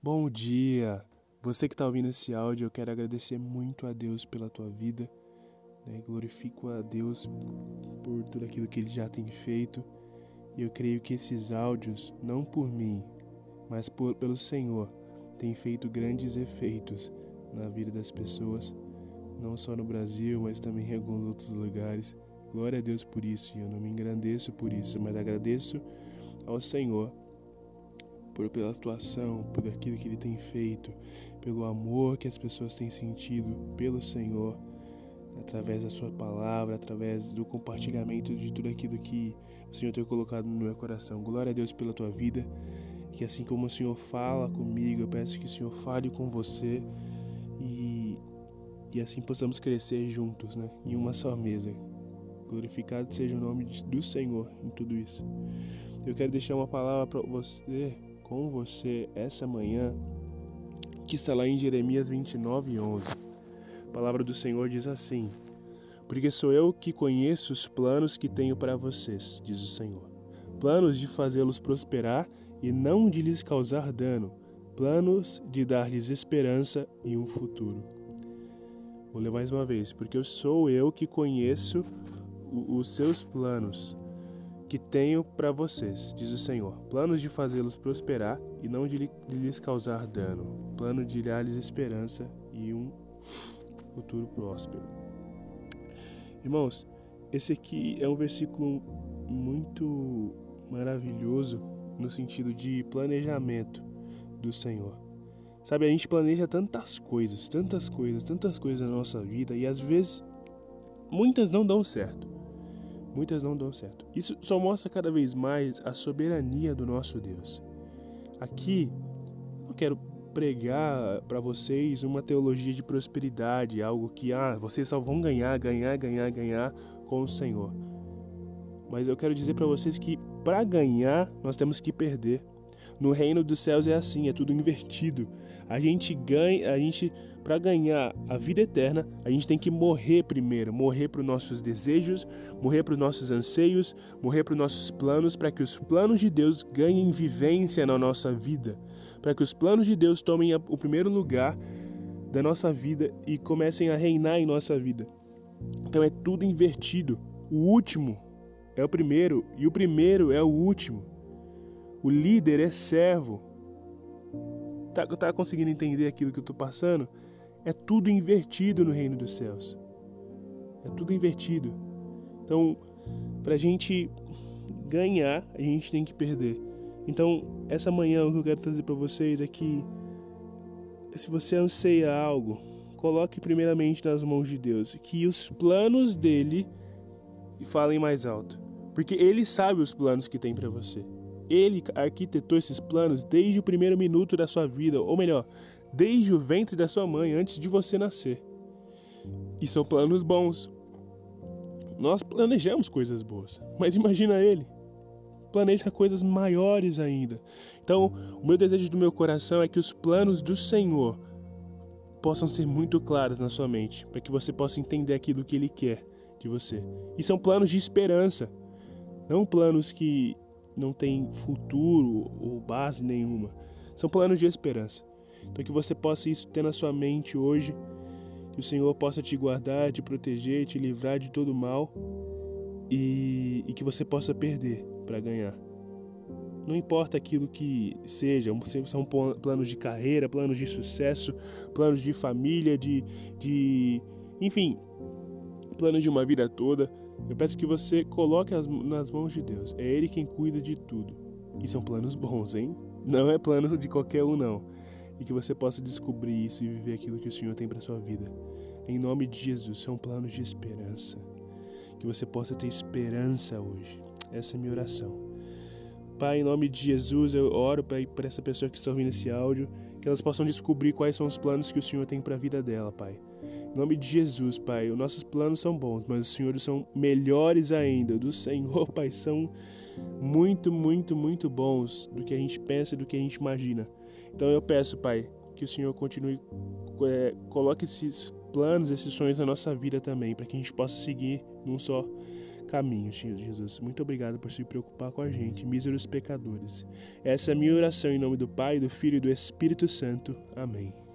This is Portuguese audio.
Bom dia! Você que está ouvindo esse áudio, eu quero agradecer muito a Deus pela tua vida. Né? Glorifico a Deus por tudo aquilo que Ele já tem feito. E eu creio que esses áudios, não por mim, mas por, pelo Senhor, têm feito grandes efeitos na vida das pessoas, não só no Brasil, mas também em alguns outros lugares. Glória a Deus por isso, e eu não me engrandeço por isso, mas agradeço ao Senhor por pela atuação, por aquilo que ele tem feito, pelo amor que as pessoas têm sentido pelo Senhor, através da sua palavra, através do compartilhamento de tudo aquilo que o Senhor tem colocado no meu coração. Glória a Deus pela tua vida. Que assim como o Senhor fala comigo, eu peço que o Senhor fale com você e, e assim possamos crescer juntos, né? Em uma só mesa. Glorificado seja o nome do Senhor em tudo isso. Eu quero deixar uma palavra para você com você essa manhã, que está lá em Jeremias 29, 11. A palavra do Senhor diz assim: Porque sou eu que conheço os planos que tenho para vocês, diz o Senhor. Planos de fazê-los prosperar e não de lhes causar dano, planos de dar-lhes esperança e um futuro. Vou ler mais uma vez, porque eu sou eu que conheço os seus planos que tenho para vocês, diz o Senhor: planos de fazê-los prosperar e não de lhes causar dano, plano de dar-lhes esperança e um futuro próspero. Irmãos, esse aqui é um versículo muito maravilhoso no sentido de planejamento do Senhor. Sabe, a gente planeja tantas coisas, tantas coisas, tantas coisas na nossa vida e às vezes muitas não dão certo muitas não dão certo. Isso só mostra cada vez mais a soberania do nosso Deus. Aqui, eu quero pregar para vocês uma teologia de prosperidade, algo que ah, vocês só vão ganhar, ganhar, ganhar, ganhar com o Senhor. Mas eu quero dizer para vocês que para ganhar nós temos que perder. No reino dos céus é assim, é tudo invertido. A gente ganha, a gente para ganhar a vida eterna, a gente tem que morrer primeiro, morrer para os nossos desejos, morrer para os nossos anseios, morrer para os nossos planos, para que os planos de Deus ganhem vivência na nossa vida, para que os planos de Deus tomem o primeiro lugar da nossa vida e comecem a reinar em nossa vida. Então é tudo invertido. O último é o primeiro e o primeiro é o último. O líder é servo. Tá, tá conseguindo entender aquilo que eu estou passando? É tudo invertido no reino dos céus. É tudo invertido. Então, para a gente ganhar, a gente tem que perder. Então, essa manhã o que eu quero trazer para vocês é que se você anseia algo, coloque primeiramente nas mãos de Deus, que os planos dele falem mais alto, porque ele sabe os planos que tem para você. Ele arquitetou esses planos desde o primeiro minuto da sua vida, ou melhor, desde o ventre da sua mãe, antes de você nascer. E são planos bons. Nós planejamos coisas boas, mas imagina ele. Planeja coisas maiores ainda. Então, o meu desejo do meu coração é que os planos do Senhor possam ser muito claros na sua mente, para que você possa entender aquilo que Ele quer de você. E são planos de esperança, não planos que não têm futuro ou base nenhuma. São planos de esperança. Então que você possa isso ter na sua mente hoje, que o Senhor possa te guardar, te proteger, te livrar de todo mal e, e que você possa perder para ganhar. Não importa aquilo que seja, são planos de carreira, planos de sucesso, planos de família, de, de enfim, planos de uma vida toda. Eu peço que você coloque as, nas mãos de Deus. É Ele quem cuida de tudo. E são planos bons, hein? Não é plano de qualquer um, não e que você possa descobrir isso e viver aquilo que o Senhor tem para sua vida. Em nome de Jesus, são planos de esperança. Que você possa ter esperança hoje. Essa é a minha oração. Pai, em nome de Jesus, eu oro para essa pessoa que está ouvindo esse áudio, que elas possam descobrir quais são os planos que o Senhor tem para a vida dela, Pai. Em nome de Jesus, Pai, os nossos planos são bons, mas os Senhores são melhores ainda. Do Senhor, Pai, são muito, muito, muito bons do que a gente pensa e do que a gente imagina. Então eu peço, Pai, que o Senhor continue, é, coloque esses planos, esses sonhos na nossa vida também, para que a gente possa seguir num só caminho, Senhor Jesus. Muito obrigado por se preocupar com a gente, míseros pecadores. Essa é a minha oração em nome do Pai, do Filho e do Espírito Santo. Amém.